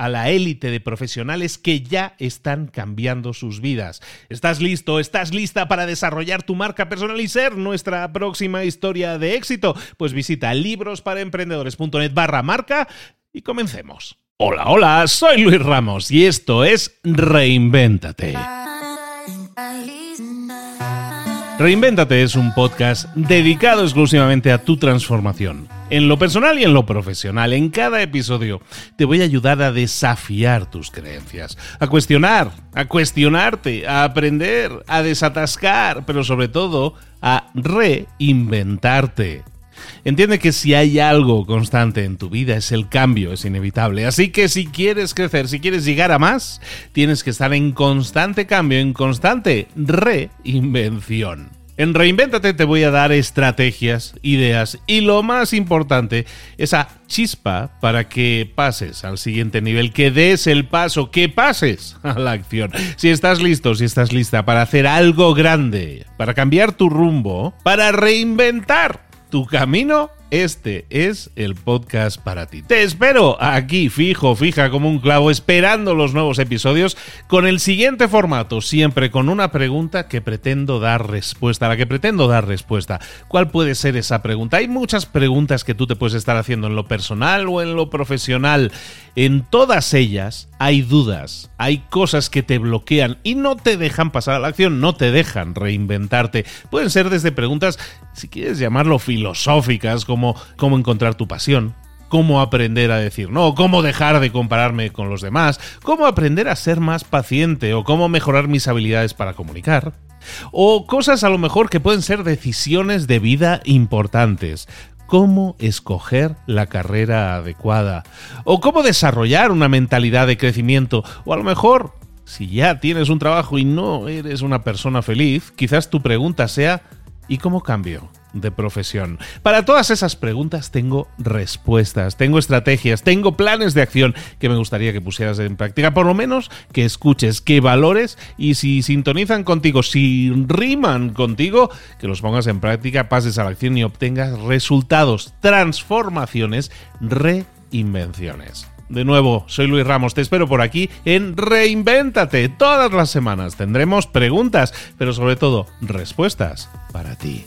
a la élite de profesionales que ya están cambiando sus vidas. ¿Estás listo? ¿Estás lista para desarrollar tu marca personal y ser nuestra próxima historia de éxito? Pues visita librosparaemprendedores.net barra marca y comencemos. Hola, hola, soy Luis Ramos y esto es Reinvéntate. Reinvéntate es un podcast dedicado exclusivamente a tu transformación. En lo personal y en lo profesional, en cada episodio te voy a ayudar a desafiar tus creencias, a cuestionar, a cuestionarte, a aprender, a desatascar, pero sobre todo a reinventarte. Entiende que si hay algo constante en tu vida es el cambio, es inevitable. Así que si quieres crecer, si quieres llegar a más, tienes que estar en constante cambio, en constante reinvención. En Reinvéntate te voy a dar estrategias, ideas y lo más importante, esa chispa para que pases al siguiente nivel, que des el paso, que pases a la acción. Si estás listo, si estás lista para hacer algo grande, para cambiar tu rumbo, para reinventar tu camino, este es el podcast para ti. Te espero aquí, fijo, fija como un clavo, esperando los nuevos episodios con el siguiente formato, siempre con una pregunta que pretendo dar respuesta, a la que pretendo dar respuesta. ¿Cuál puede ser esa pregunta? Hay muchas preguntas que tú te puedes estar haciendo en lo personal o en lo profesional. En todas ellas hay dudas, hay cosas que te bloquean y no te dejan pasar a la acción, no te dejan reinventarte. Pueden ser desde preguntas, si quieres llamarlo filosóficas, como cómo encontrar tu pasión, cómo aprender a decir no, cómo dejar de compararme con los demás, cómo aprender a ser más paciente o cómo mejorar mis habilidades para comunicar. O cosas a lo mejor que pueden ser decisiones de vida importantes, cómo escoger la carrera adecuada o cómo desarrollar una mentalidad de crecimiento o a lo mejor si ya tienes un trabajo y no eres una persona feliz, quizás tu pregunta sea ¿y cómo cambio? De profesión? Para todas esas preguntas tengo respuestas, tengo estrategias, tengo planes de acción que me gustaría que pusieras en práctica, por lo menos que escuches, que valores y si sintonizan contigo, si riman contigo, que los pongas en práctica, pases a la acción y obtengas resultados, transformaciones, reinvenciones. De nuevo, soy Luis Ramos, te espero por aquí en Reinvéntate. Todas las semanas tendremos preguntas, pero sobre todo respuestas para ti.